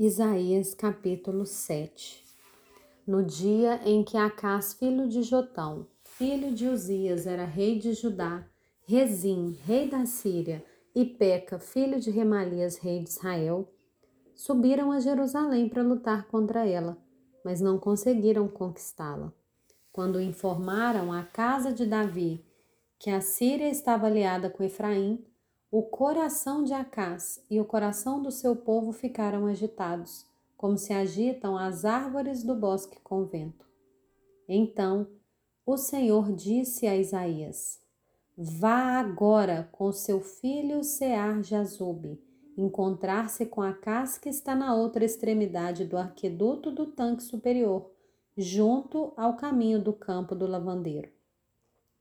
Isaías capítulo 7 No dia em que Acás, filho de Jotão, filho de Uzias, era rei de Judá, Rezim, rei da Síria, e Peca, filho de Remalias, rei de Israel, subiram a Jerusalém para lutar contra ela, mas não conseguiram conquistá-la. Quando informaram à casa de Davi que a Síria estava aliada com Efraim, o coração de Acás e o coração do seu povo ficaram agitados, como se agitam as árvores do bosque com vento. Então o Senhor disse a Isaías: Vá agora com seu filho Sear Jazube, encontrar-se com Acás que está na outra extremidade do arqueduto do tanque superior, junto ao caminho do campo do lavandeiro.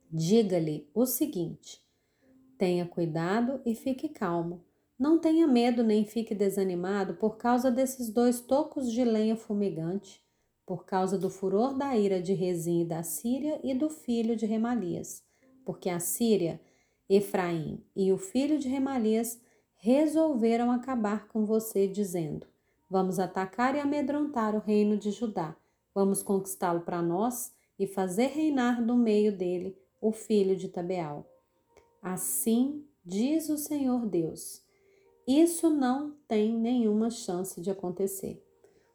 Diga-lhe o seguinte: Tenha cuidado e fique calmo. Não tenha medo nem fique desanimado por causa desses dois tocos de lenha fumegante, por causa do furor da ira de Rezim da Síria e do filho de Remalias, porque a Síria, Efraim e o filho de Remalias resolveram acabar com você, dizendo: Vamos atacar e amedrontar o reino de Judá, vamos conquistá-lo para nós e fazer reinar no meio dele o filho de Tabeal. Assim diz o Senhor Deus. Isso não tem nenhuma chance de acontecer,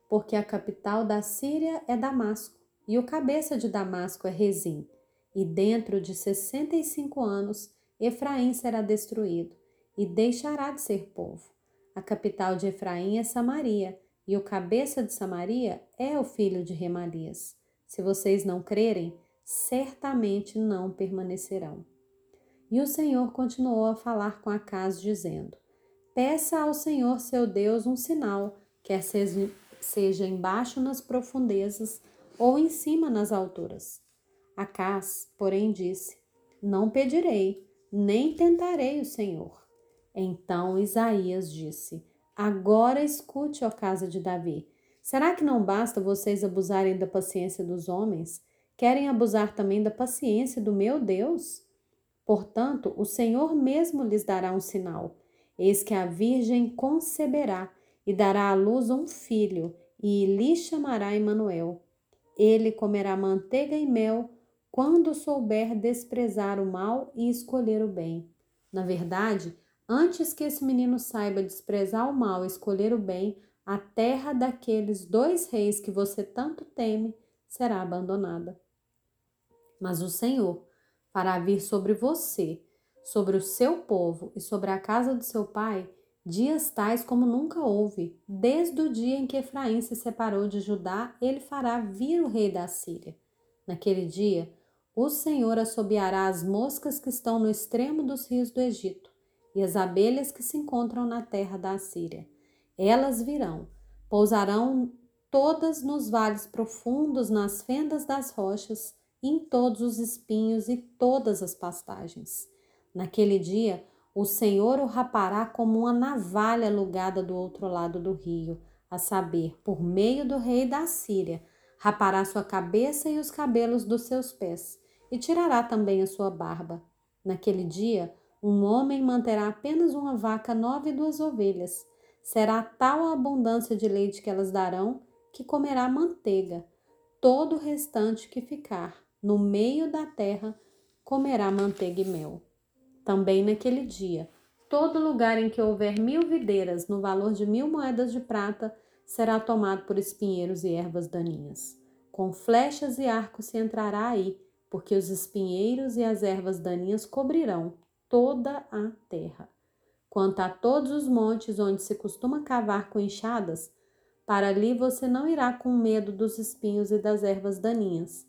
porque a capital da Síria é Damasco e o cabeça de Damasco é Rezim, e dentro de 65 anos Efraim será destruído e deixará de ser povo. A capital de Efraim é Samaria, e o cabeça de Samaria é o filho de Remalias. Se vocês não crerem, certamente não permanecerão. E o Senhor continuou a falar com Acas, dizendo: Peça ao Senhor seu Deus um sinal, quer seja, embaixo nas profundezas ou em cima nas alturas. Acas, porém, disse: Não pedirei, nem tentarei o Senhor. Então Isaías disse: Agora escute, ó casa de Davi. Será que não basta vocês abusarem da paciência dos homens? Querem abusar também da paciência do meu Deus? Portanto, o Senhor mesmo lhes dará um sinal. Eis que a Virgem conceberá e dará à luz um filho, e lhe chamará Emanuel. Ele comerá manteiga e mel quando souber desprezar o mal e escolher o bem. Na verdade, antes que esse menino saiba desprezar o mal e escolher o bem, a terra daqueles dois reis que você tanto teme será abandonada. Mas o Senhor para vir sobre você, sobre o seu povo e sobre a casa do seu pai, dias tais como nunca houve. Desde o dia em que Efraim se separou de Judá, ele fará vir o rei da Síria. Naquele dia, o Senhor assobiará as moscas que estão no extremo dos rios do Egito e as abelhas que se encontram na terra da Síria. Elas virão, pousarão todas nos vales profundos, nas fendas das rochas, em todos os espinhos e todas as pastagens. Naquele dia, o Senhor o rapará como uma navalha alugada do outro lado do rio, a saber, por meio do rei da Síria, rapará sua cabeça e os cabelos dos seus pés, e tirará também a sua barba. Naquele dia, um homem manterá apenas uma vaca nova e duas ovelhas. Será tal a abundância de leite que elas darão, que comerá manteiga. Todo o restante que ficar no meio da terra comerá manteiga e mel. Também naquele dia, todo lugar em que houver mil videiras no valor de mil moedas de prata será tomado por espinheiros e ervas daninhas. Com flechas e arcos se entrará aí, porque os espinheiros e as ervas daninhas cobrirão toda a terra. Quanto a todos os montes onde se costuma cavar com enxadas, para ali você não irá com medo dos espinhos e das ervas daninhas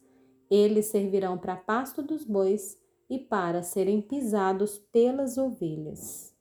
eles servirão para pasto dos bois e para serem pisados pelas ovelhas.